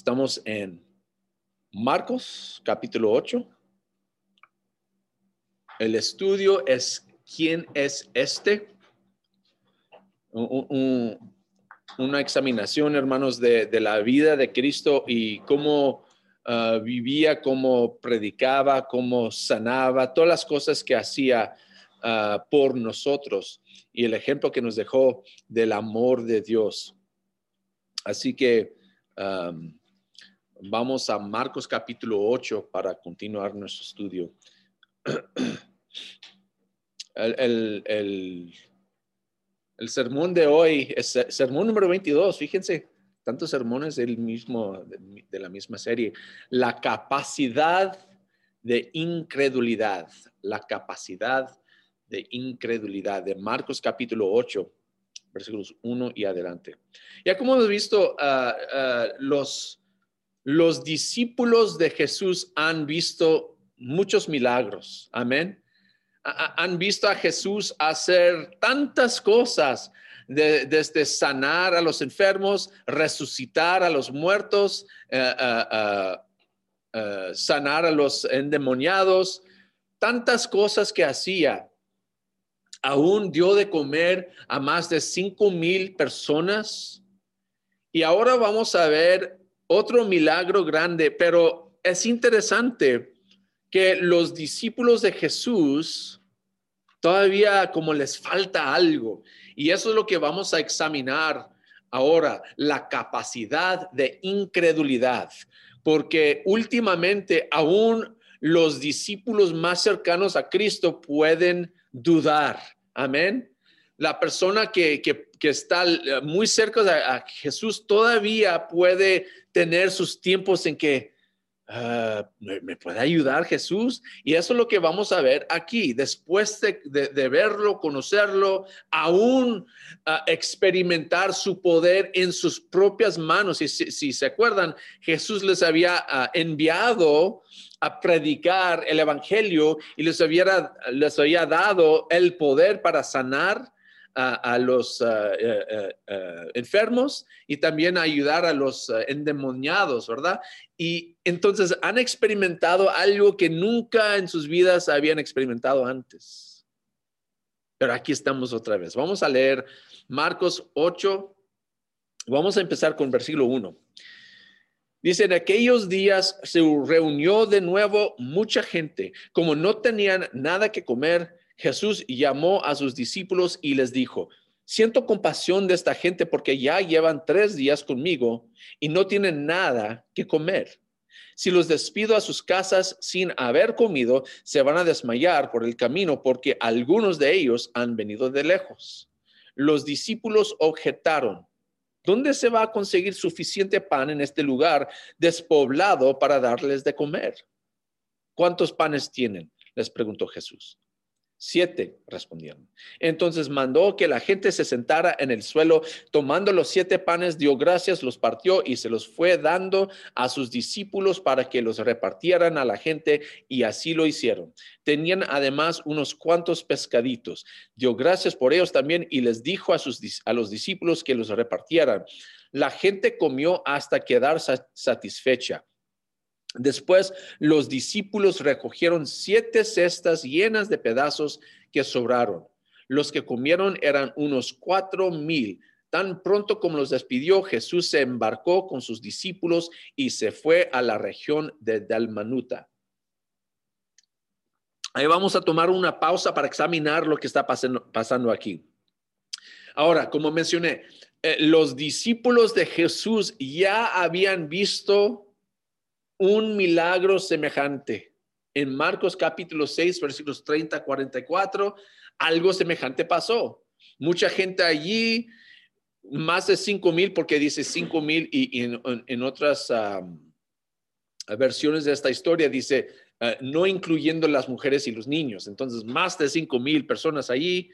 Estamos en Marcos capítulo 8. El estudio es ¿quién es este? una examinación, hermanos, de, la vida de Cristo y cómo ah, vivía, cómo predicaba, cómo sanaba, todas las cosas que hacía ah, por nosotros y el ejemplo que nos dejó del amor de Dios. Así que vamos a Marcos capítulo 8 para continuar nuestro estudio. El, el, sermón de hoy es sermón número 22, fíjense, tantos sermones del mismo, de la misma serie. La capacidad de incredulidad, la capacidad de incredulidad de Marcos capítulo 8 versículos 1 y adelante. Ya como hemos visto, ah, los, los discípulos de Jesús han visto muchos milagros. Amén. Han visto a Jesús hacer tantas cosas, desde sanar a los enfermos, resucitar a los muertos, eh, eh, sanar a los endemoniados, tantas cosas que hacía aún dio de comer a más de cinco mil personas. Y ahora vamos a ver otro milagro grande, pero es interesante que los discípulos de Jesús todavía como les falta algo. Y eso es lo que vamos a examinar ahora, la capacidad de incredulidad, porque últimamente aún los discípulos más cercanos a Cristo pueden dudar. Amén. La persona que, está muy cerca de a Jesús todavía puede tener sus tiempos en que ah, ¿me, puede ayudar Jesús. Y eso es lo que vamos a ver aquí. Después de, verlo, conocerlo, aún ah, experimentar su poder en sus propias manos. Y si, se acuerdan, Jesús les había ah, enviado a predicar el evangelio y les, les había dado el poder para sanar a, los eh, enfermos y también ayudar a los endemoniados, ¿verdad? Y entonces han experimentado algo que nunca en sus vidas habían experimentado antes. Pero aquí estamos otra vez. Vamos a leer Marcos 8. Vamos a empezar con versículo 1. Dice, en aquellos días se reunió de nuevo mucha gente. Como no tenían nada que comer, Jesús llamó a sus discípulos y les dijo, siento compasión de esta gente porque ya llevan tres días conmigo y no tienen nada que comer. Si los despido a sus casas sin haber comido, se van a desmayar por el camino porque algunos de ellos han venido de lejos. Los discípulos objetaron ¿Dónde se va a conseguir suficiente pan en este lugar despoblado para darles de comer? ¿Cuántos panes tienen? Les preguntó Jesús. Siete, respondieron. Entonces mandó que la gente se sentara en el suelo, tomando los siete panes, dio gracias, los partió y se los fue dando a sus discípulos para que los repartieran a la gente y así lo hicieron. Tenían además unos cuantos pescaditos. Dio gracias por ellos también y les dijo a, sus, a los discípulos que los repartieran. La gente comió hasta quedar satisfecha. Después los discípulos recogieron siete cestas llenas de pedazos que sobraron. Los que comieron eran unos cuatro mil. Tan pronto como los despidió, Jesús se embarcó con sus discípulos y se fue a la región de Dalmanuta. Ahí vamos a tomar una pausa para examinar lo que está pasando, aquí. Ahora, como mencioné, eh, los discípulos de Jesús ya habían visto un milagro semejante. En Marcos capítulo 6, versículos 30 a 44, algo semejante pasó. Mucha gente allí, más de 5 mil, porque dice 5 mil y, en, otras versiones de esta historia dice, ah, no incluyendo las mujeres y los niños. Entonces, más de 5 mil personas allí.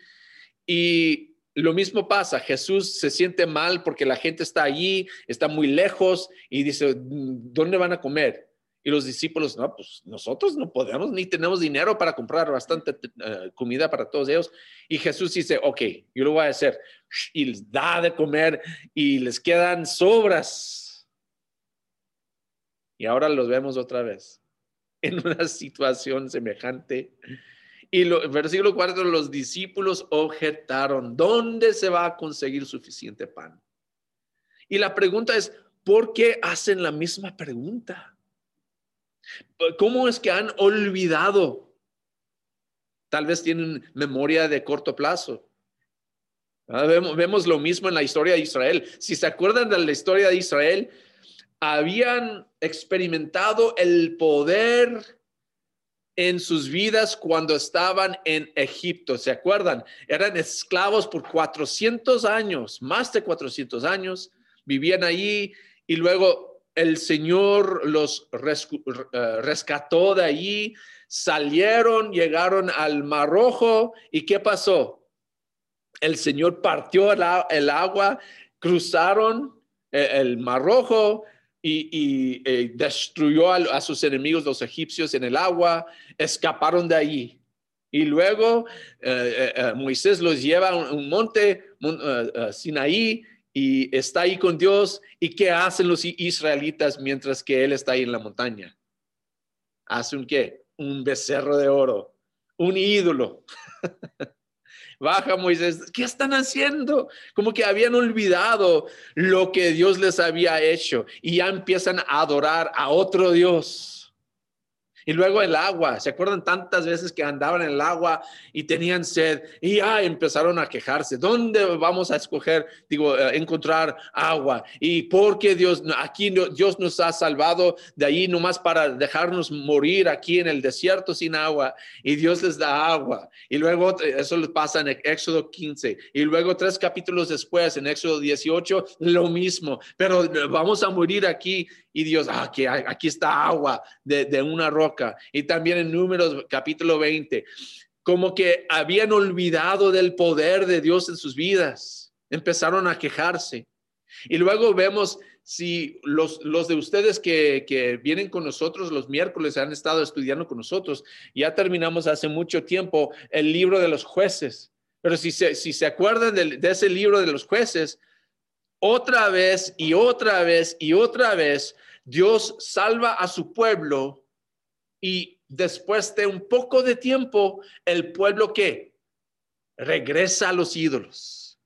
Y lo mismo pasa, Jesús se siente mal porque la gente está allí, está muy lejos y dice, ¿dónde van a comer? Y los discípulos, no, pues nosotros no podemos ni tenemos dinero para comprar bastante eh, comida para todos ellos. Y Jesús dice, ok, yo lo voy a hacer. Y les da de comer y les quedan sobras. Y ahora los vemos otra vez en una situación semejante. Y lo, versículo 4, los discípulos objetaron, ¿dónde se va a conseguir suficiente pan? Y la pregunta es, ¿por qué hacen la misma pregunta? ¿Cómo es que han olvidado? Tal vez tienen memoria de corto plazo. Ah, vemos, vemos, lo mismo en la historia de Israel. Si se acuerdan de la historia de Israel, habían experimentado el poder en sus vidas cuando estaban en Egipto. ¿Se acuerdan? Eran esclavos por 400 años, más de 400 años, vivían allí y luego el Señor los eh, rescató de allí, salieron, llegaron al Mar Rojo y ¿qué pasó? El Señor partió el, agua, cruzaron eh, el Mar Rojo, y, eh, destruyó a, sus enemigos los egipcios en el agua, escaparon de allí. Y luego eh, eh, Moisés los lleva a un, monte, Sinaí, y está ahí con Dios. ¿Y qué hacen los israelitas mientras que él está ahí en la montaña? Hacen qué? Un becerro de oro, un ídolo. Baja Moisés, ¿qué están haciendo? Como que habían olvidado lo que Dios les había hecho y ya empiezan a adorar a otro Dios. Y luego el agua, ¿se acuerdan tantas veces que andaban en el agua y tenían sed y ya empezaron a quejarse? ¿Dónde vamos a escoger, digo, eh, encontrar agua? Y porque Dios, aquí Dios nos ha salvado de ahí nomás para dejarnos morir aquí en el desierto sin agua y Dios les da agua. Y luego eso les pasa en Éxodo 15 y luego tres capítulos después en Éxodo 18 lo mismo, pero vamos a morir aquí y Dios, ah, aquí, aquí está agua de, de una roca. Y también en Números capítulo 20, como que habían olvidado del poder de Dios en sus vidas, empezaron a quejarse. Y luego vemos si los, los de ustedes que, que, vienen con nosotros los miércoles han estado estudiando con nosotros, ya terminamos hace mucho tiempo el libro de los jueces. Pero si se, si se acuerdan de, de ese libro de los jueces, otra vez y otra vez y otra vez Dios salva a su pueblo y después de un poco de tiempo, el pueblo que regresa a los ídolos.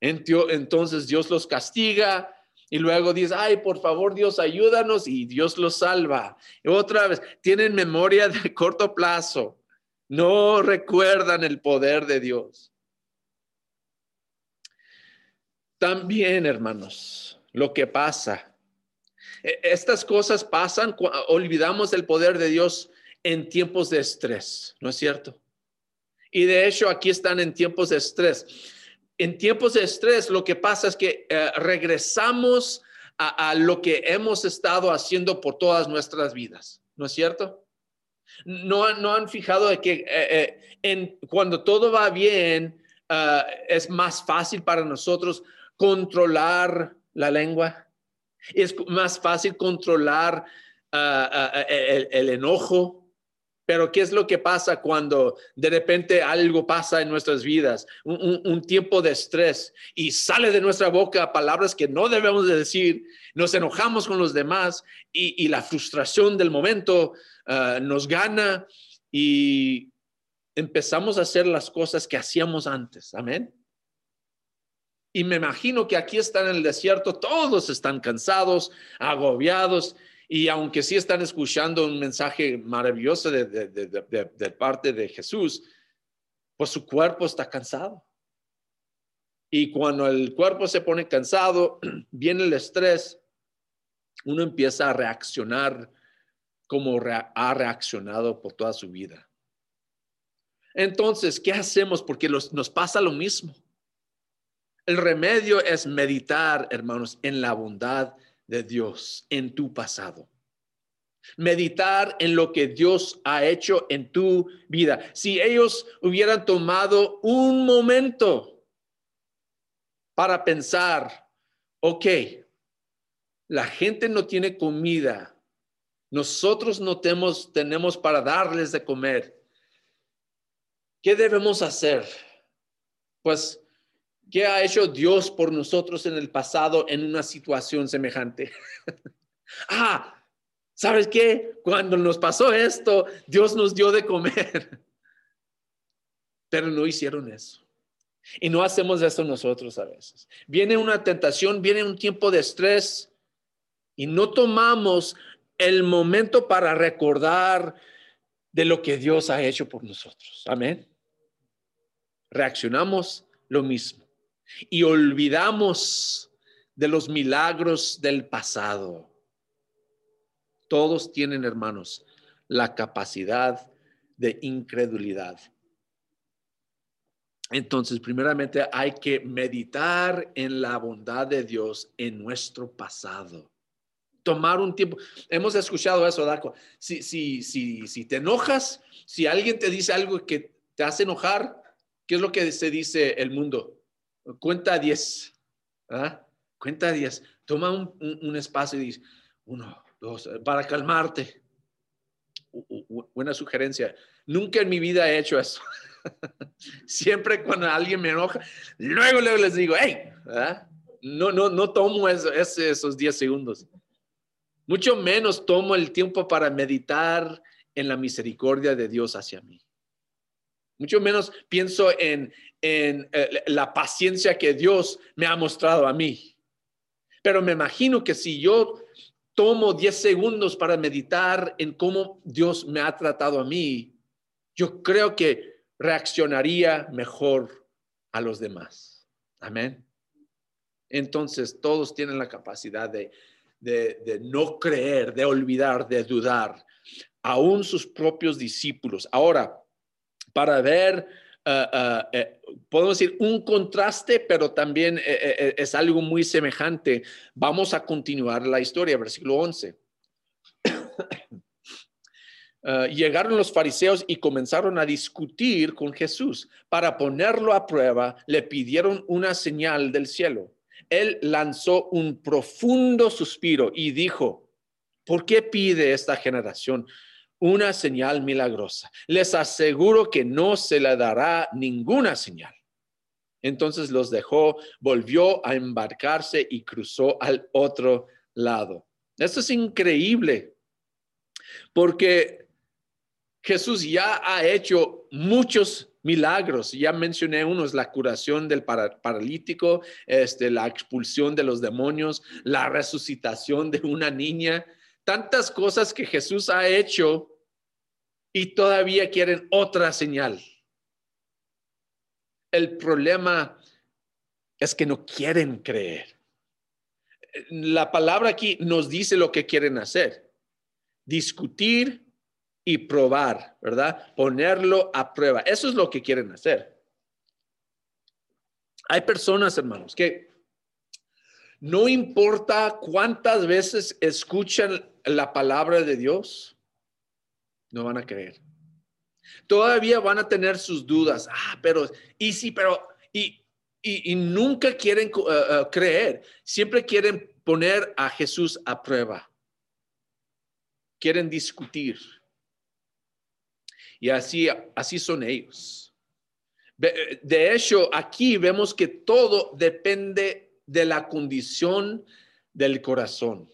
Entonces Dios los castiga y luego dice, ay, por favor Dios, ayúdanos y Dios los salva. Otra vez, tienen memoria de corto plazo, no recuerdan el poder de Dios. También, hermanos, lo que pasa estas cosas pasan, olvidamos el poder de Dios en tiempos de estrés, ¿no es cierto? Y de hecho aquí están en tiempos de estrés. En tiempos de estrés lo que pasa es que eh, regresamos a, lo que hemos estado haciendo por todas nuestras vidas, ¿no es cierto? No, no han fijado que eh, eh, cuando todo va bien es más fácil para nosotros controlar la lengua es más fácil controlar ah, ah, ah, el, enojo, pero ¿qué es lo que pasa cuando de repente algo pasa en nuestras vidas? Un, tiempo de estrés y sale de nuestra boca palabras que no debemos de decir, nos enojamos con los demás y la frustración del momento nos gana y empezamos a hacer las cosas que hacíamos antes. Amén. Y me imagino que aquí están en el desierto, todos están cansados, agobiados, y aunque sí están escuchando un mensaje maravilloso de, parte de Jesús, pues su cuerpo está cansado. Y cuando el cuerpo se pone cansado, viene el estrés, uno empieza a reaccionar como ha reaccionado por toda su vida. Entonces, ¿qué hacemos? Porque nos pasa lo mismo. El remedio es meditar, hermanos, en la bondad de Dios en tu pasado. Meditar en lo que Dios ha hecho en tu vida. Si ellos hubieran tomado un momento para pensar, ok, la gente no tiene comida, nosotros no tenemos, tenemos para darles de comer. ¿Qué debemos hacer? Pues ¿Qué ha hecho Dios por nosotros en el pasado en una situación semejante? ah, ¿Sabes qué? Cuando nos pasó esto, Dios nos dio de comer. Pero no hicieron eso. Y no hacemos eso nosotros a veces. Viene una tentación, viene un tiempo de estrés y no tomamos el momento para recordar de lo que Dios ha hecho por nosotros. Amén. Reaccionamos lo mismo y olvidamos de los milagros del pasado. Todos tienen, hermanos, la capacidad de incredulidad. Entonces, primeramente hay que meditar en la bondad de Dios en nuestro pasado. Tomar un tiempo. Hemos escuchado eso, Daco. Si, si, si, si te enojas, si alguien te dice algo que te hace enojar, ¿qué es lo que se dice el mundo? Cuenta 10. ¿ah? Cuenta 10. Toma un, espacio y dice, uno, dos, para calmarte. Buena sugerencia. Nunca en mi vida he hecho eso. Siempre cuando alguien me enoja, luego, luego les digo, hey, no, no, no tomo esos 10 segundos. Mucho menos tomo el tiempo para meditar en la misericordia de Dios hacia mí. Mucho menos pienso en, en eh, la paciencia que Dios me ha mostrado a mí. Pero me imagino que si yo tomo 10 segundos para meditar en cómo Dios me ha tratado a mí, yo creo que reaccionaría mejor a los demás. Amén. Entonces, todos tienen la capacidad de, de, no creer, de olvidar, de dudar, aún sus propios discípulos. Ahora, para ver, uh, podemos decir un contraste, pero también eh, eh, es algo muy semejante. Vamos a continuar la historia, versículo 11. Eh, llegaron los fariseos y comenzaron a discutir con Jesús. Para ponerlo a prueba, le pidieron una señal del cielo. Él lanzó un profundo suspiro y dijo, ¿por qué pide esta generación una señal milagrosa? Les aseguro que no se le dará ninguna señal. Entonces los dejó, volvió a embarcarse y cruzó al otro lado. Esto es increíble, porque Jesús ya ha hecho muchos milagros. Ya mencioné unos, la curación del paralítico, este, la expulsión de los demonios, la resucitación de una niña, tantas cosas que Jesús ha hecho y todavía quieren otra señal. El problema es que no quieren creer. La palabra aquí nos dice lo que quieren hacer. Discutir y probar, ¿verdad? Ponerlo a prueba. Eso es lo que quieren hacer. Hay personas, hermanos, que no importa cuántas veces escuchan la palabra de Dios, no van a creer. Todavía van a tener sus dudas. Ah, pero, y sí, pero, y, y, nunca quieren uh, uh, creer. Siempre quieren poner a Jesús a prueba. Quieren discutir. Y así, así son ellos. De hecho, aquí vemos que todo depende de la condición del corazón.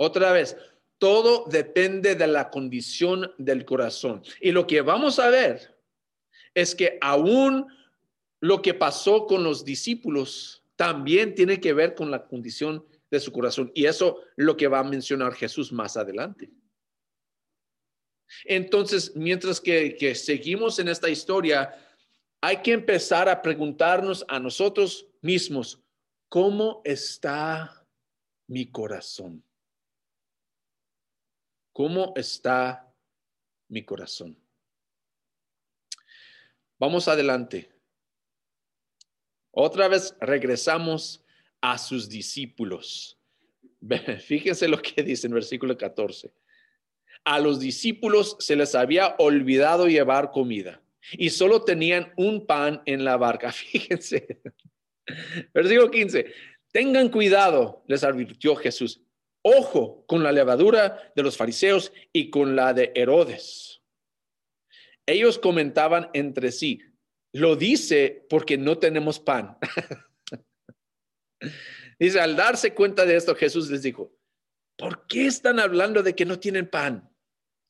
Otra vez, todo depende de la condición del corazón. Y lo que vamos a ver es que aún lo que pasó con los discípulos también tiene que ver con la condición de su corazón. Y eso lo que va a mencionar Jesús más adelante. Entonces, mientras que, seguimos en esta historia, hay que empezar a preguntarnos a nosotros mismos, ¿cómo está mi corazón? ¿Cómo está mi corazón? Vamos adelante. Otra vez regresamos a sus discípulos. Fíjense lo que dice en versículo 14 a los discípulos se les había olvidado llevar comida y solo tenían un pan en la barca. Fíjense. Versículo 15. Tengan cuidado, les advirtió Jesús. Ojo con la levadura de los fariseos y con la de Herodes. Ellos comentaban entre sí, lo dice porque no tenemos pan. dice, al darse cuenta de esto, Jesús les dijo, ¿Por qué están hablando de que no tienen pan?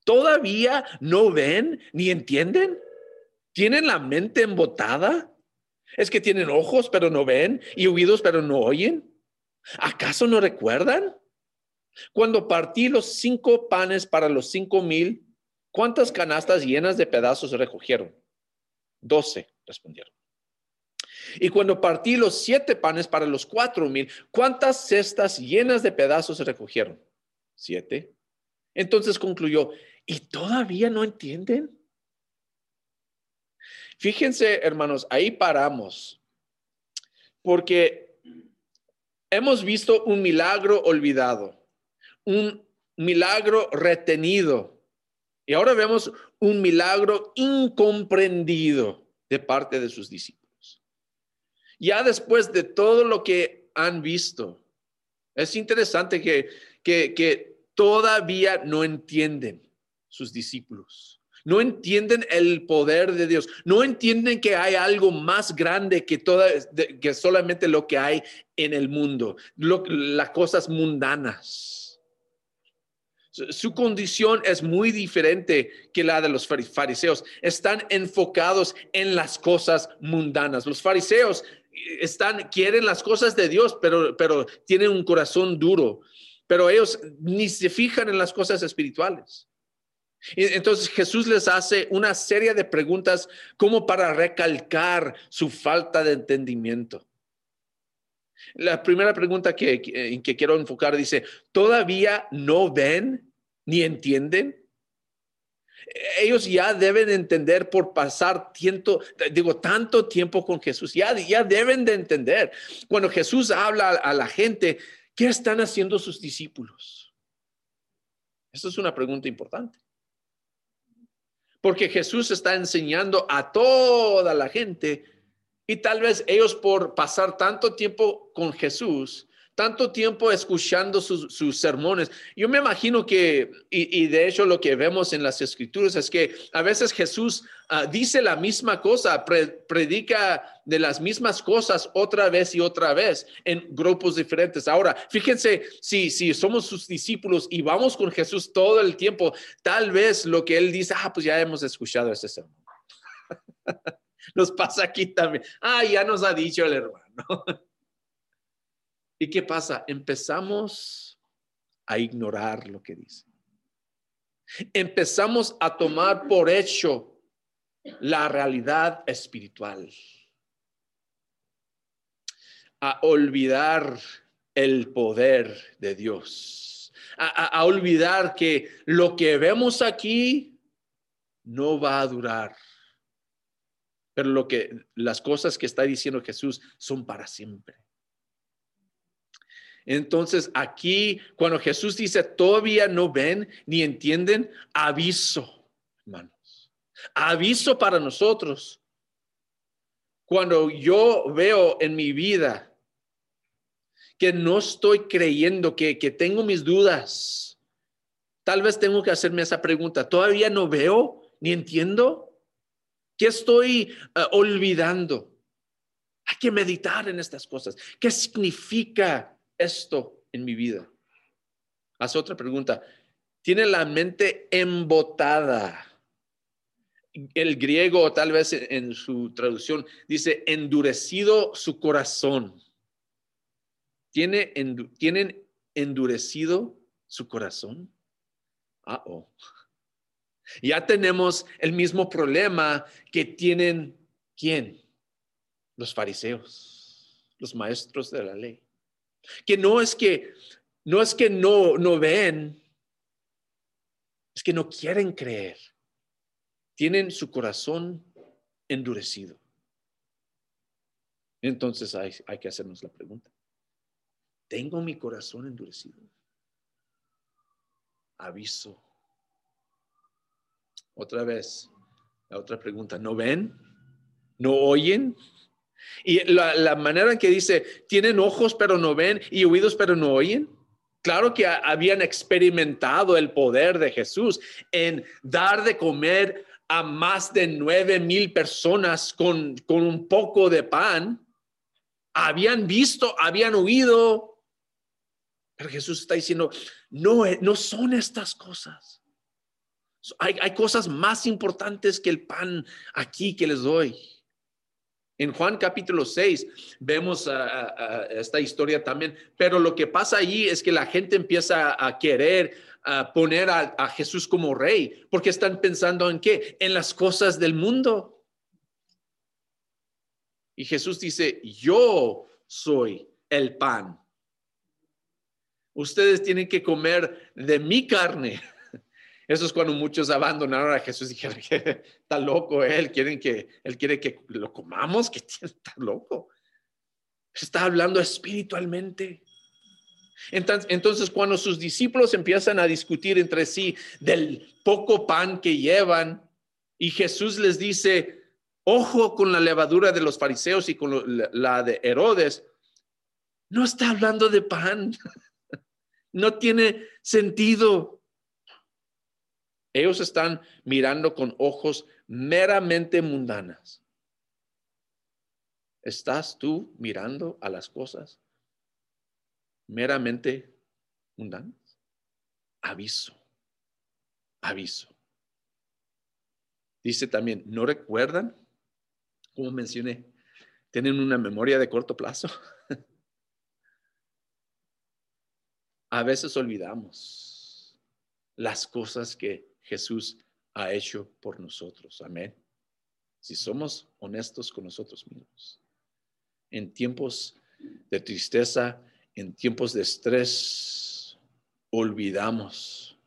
¿Todavía no ven ni entienden? ¿Tienen la mente embotada? ¿Es que tienen ojos pero no ven y oídos pero no oyen? ¿Acaso no recuerdan? Cuando partí los cinco panes para los cinco mil, ¿cuántas canastas llenas de pedazos recogieron? Doce, respondieron. Y cuando partí los siete panes para los cuatro mil, ¿cuántas cestas llenas de pedazos recogieron? Siete. Entonces concluyó, ¿y todavía no entienden? Fíjense, hermanos, ahí paramos, porque hemos visto un milagro olvidado, un milagro retenido, y ahora vemos un milagro incomprendido de parte de sus discípulos. Ya después de todo lo que han visto, es interesante que, que, todavía no entienden sus discípulos. No entienden el poder de Dios. No entienden que hay algo más grande que, toda, que solamente lo que hay en el mundo, las cosas mundanas. Su condición es muy diferente que la de los fariseos. Están enfocados en las cosas mundanas. Los fariseos están, quieren las cosas de Dios, pero, pero tienen un corazón duro. Pero ellos ni se fijan en las cosas espirituales. Entonces Jesús les hace una serie de preguntas como para recalcar su falta de entendimiento. La primera pregunta que, que quiero enfocar dice, ¿todavía no ven ni entienden? Ellos ya deben entender por pasar tiempo, digo, tanto tiempo con Jesús, ya, ya deben de entender. Cuando Jesús habla a la gente, ¿qué están haciendo sus discípulos? Esto es una pregunta importante. Porque Jesús está enseñando a toda la gente y tal vez ellos por pasar tanto tiempo con Jesús, tanto tiempo escuchando sus, sermones. Yo me imagino que, y, de hecho lo que vemos en las escrituras es que a veces Jesús ah, dice la misma cosa, predica de las mismas cosas otra vez y otra vez en grupos diferentes. Ahora, fíjense, si, si somos sus discípulos y vamos con Jesús todo el tiempo, tal vez lo que él dice, ah, pues ya hemos escuchado ese sermón. Nos pasa aquí también. Ah, ya nos ha dicho el hermano. ¿Y qué pasa? Empezamos a ignorar lo que dice. Empezamos a tomar por hecho la realidad espiritual. A olvidar el poder de Dios. A, olvidar que lo que vemos aquí no va a durar. Pero lo que las cosas que está diciendo Jesús son para siempre. Entonces aquí, cuando Jesús dice, todavía no ven ni entienden, aviso, hermanos. Aviso para nosotros. Cuando yo veo en mi vida que no estoy creyendo, que, tengo mis dudas, tal vez tengo que hacerme esa pregunta. ¿Todavía no veo ni entiendo? ¿Qué estoy eh, olvidando? Hay que meditar en estas cosas. ¿Qué significa esto en mi vida? Haz otra pregunta. Tiene la mente embotada. El griego, tal vez en su traducción, dice endurecido su corazón. ¿Tiene, ¿Tienen endurecido su corazón? Ah, oh. Ya tenemos el mismo problema que tienen quién? Los fariseos, los maestros de la ley. Que no es que no es que no no ven, es que no quieren creer. Tienen su corazón endurecido. Entonces hay, hay que hacernos la pregunta. ¿Tengo mi corazón endurecido? Aviso. Otra vez, la otra pregunta. ¿No ven? ¿No oyen? Y la, manera en que dice, tienen ojos pero no ven y oídos pero no oyen. Claro que habían experimentado el poder de Jesús en dar de comer a más de nueve mil personas con, con un poco de pan. Habían visto, habían oído, Pero Jesús está diciendo, no, eh, no son estas cosas. Hay, hay cosas más importantes que el pan aquí que les doy. En Juan capítulo 6 vemos esta historia también, pero lo que pasa allí es que la gente empieza a querer poner a, a, Jesús como rey, porque están pensando en qué? En las cosas del mundo. Y Jesús dice, yo soy el pan. Ustedes tienen que comer de mi carne eso es cuando muchos abandonaron a Jesús y dijeron que está loco él, quieren que él quiere que lo comamos, que está loco. Está hablando espiritualmente. Entonces, cuando sus discípulos empiezan a discutir entre sí del poco pan que llevan y Jesús les dice, ojo con la levadura de los fariseos y con la de Herodes, no está hablando de pan. No tiene sentido. Ellos están mirando con ojos meramente mundanas. ¿Estás tú mirando a las cosas meramente mundanas? Aviso, aviso. Dice también, ¿no recuerdan? Como mencioné, tienen una memoria de corto plazo. a veces olvidamos las cosas que Jesús ha hecho por nosotros. Amén. Si somos honestos con nosotros mismos. En tiempos de tristeza, en tiempos de estrés, olvidamos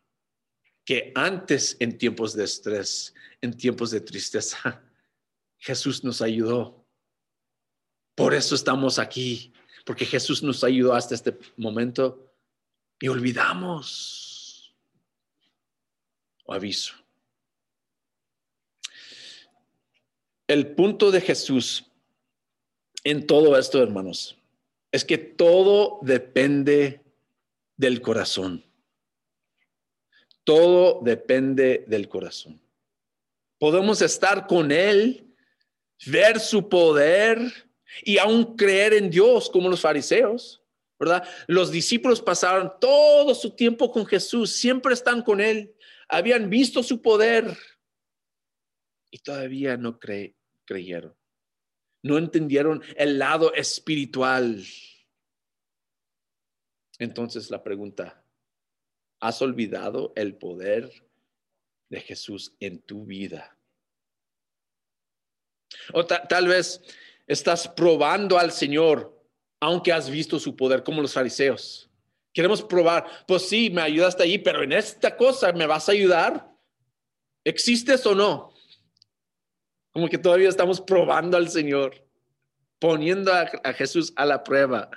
que antes en tiempos de estrés, en tiempos de tristeza, Jesús nos ayudó. Por eso estamos aquí, porque Jesús nos ayudó hasta este momento y olvidamos aviso. El punto de Jesús en todo esto, hermanos, es que todo depende del corazón. Todo depende del corazón. Podemos estar con Él, ver su poder y aún creer en Dios como los fariseos, ¿verdad? Los discípulos pasaron todo su tiempo con Jesús, siempre están con Él, habían visto su poder y todavía no creyeron. No entendieron el lado espiritual. Entonces la pregunta, ¿has olvidado el poder de Jesús en tu vida? O tal vez estás probando al Señor, aunque has visto su poder, como los fariseos. Queremos probar, pues sí, me ayudaste allí, pero en esta cosa me vas a ayudar. ¿Existes o no? Como que todavía estamos probando al Señor, poniendo a, a Jesús a la prueba.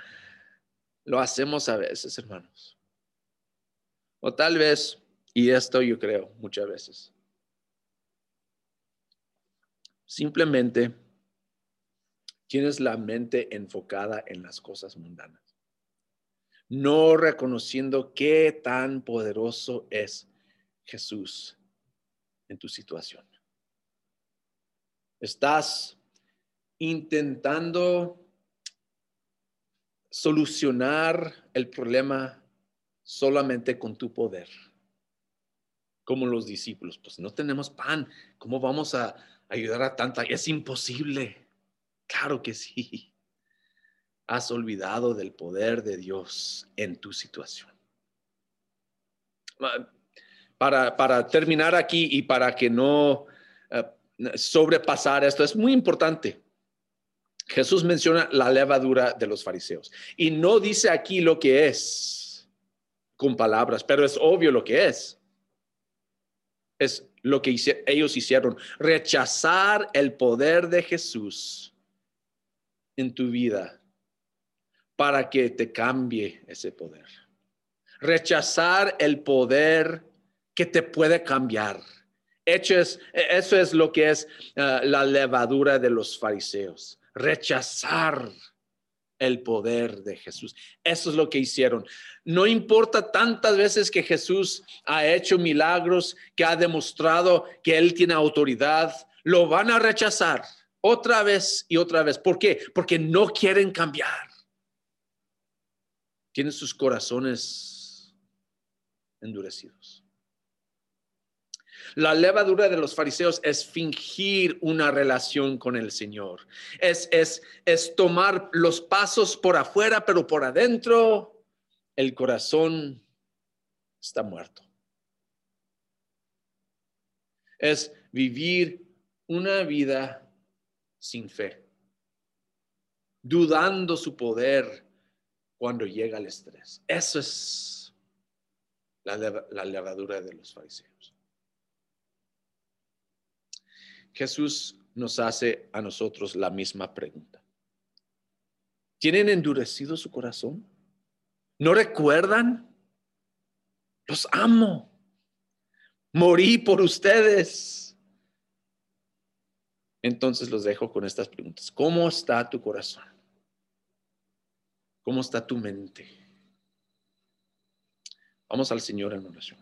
Lo hacemos a veces, hermanos. O tal vez, y esto yo creo muchas veces, simplemente tienes la mente enfocada en las cosas mundanas no reconociendo qué tan poderoso es Jesús en tu situación. Estás intentando solucionar el problema solamente con tu poder, como los discípulos. Pues no tenemos pan, ¿cómo vamos a ayudar a tanta? Es imposible. Claro que sí has olvidado del poder de Dios en tu situación. Para, para terminar aquí y para que no eh, sobrepasar esto, es muy importante. Jesús menciona la levadura de los fariseos y no dice aquí lo que es con palabras, pero es obvio lo que es. Es lo que ellos hicieron, rechazar el poder de Jesús en tu vida para que te cambie ese poder. Rechazar el poder que te puede cambiar. eso es lo que es uh, la levadura de los fariseos. Rechazar el poder de Jesús. Eso es lo que hicieron. No importa tantas veces que Jesús ha hecho milagros, que ha demostrado que Él tiene autoridad, lo van a rechazar otra vez y otra vez. ¿Por qué? Porque no quieren cambiar. Tienen sus corazones endurecidos. La levadura de los fariseos es fingir una relación con el Señor. Es, es, es tomar los pasos por afuera, pero por adentro el corazón está muerto. Es vivir una vida sin fe, dudando su poder cuando llega el estrés. Eso es la, levadura de los fariseos. Jesús nos hace a nosotros la misma pregunta. ¿Tienen endurecido su corazón? ¿No recuerdan? Los amo. Morí por ustedes. Entonces los dejo con estas preguntas. ¿Cómo está tu corazón? ¿Cómo está tu mente? Vamos al Señor en oración.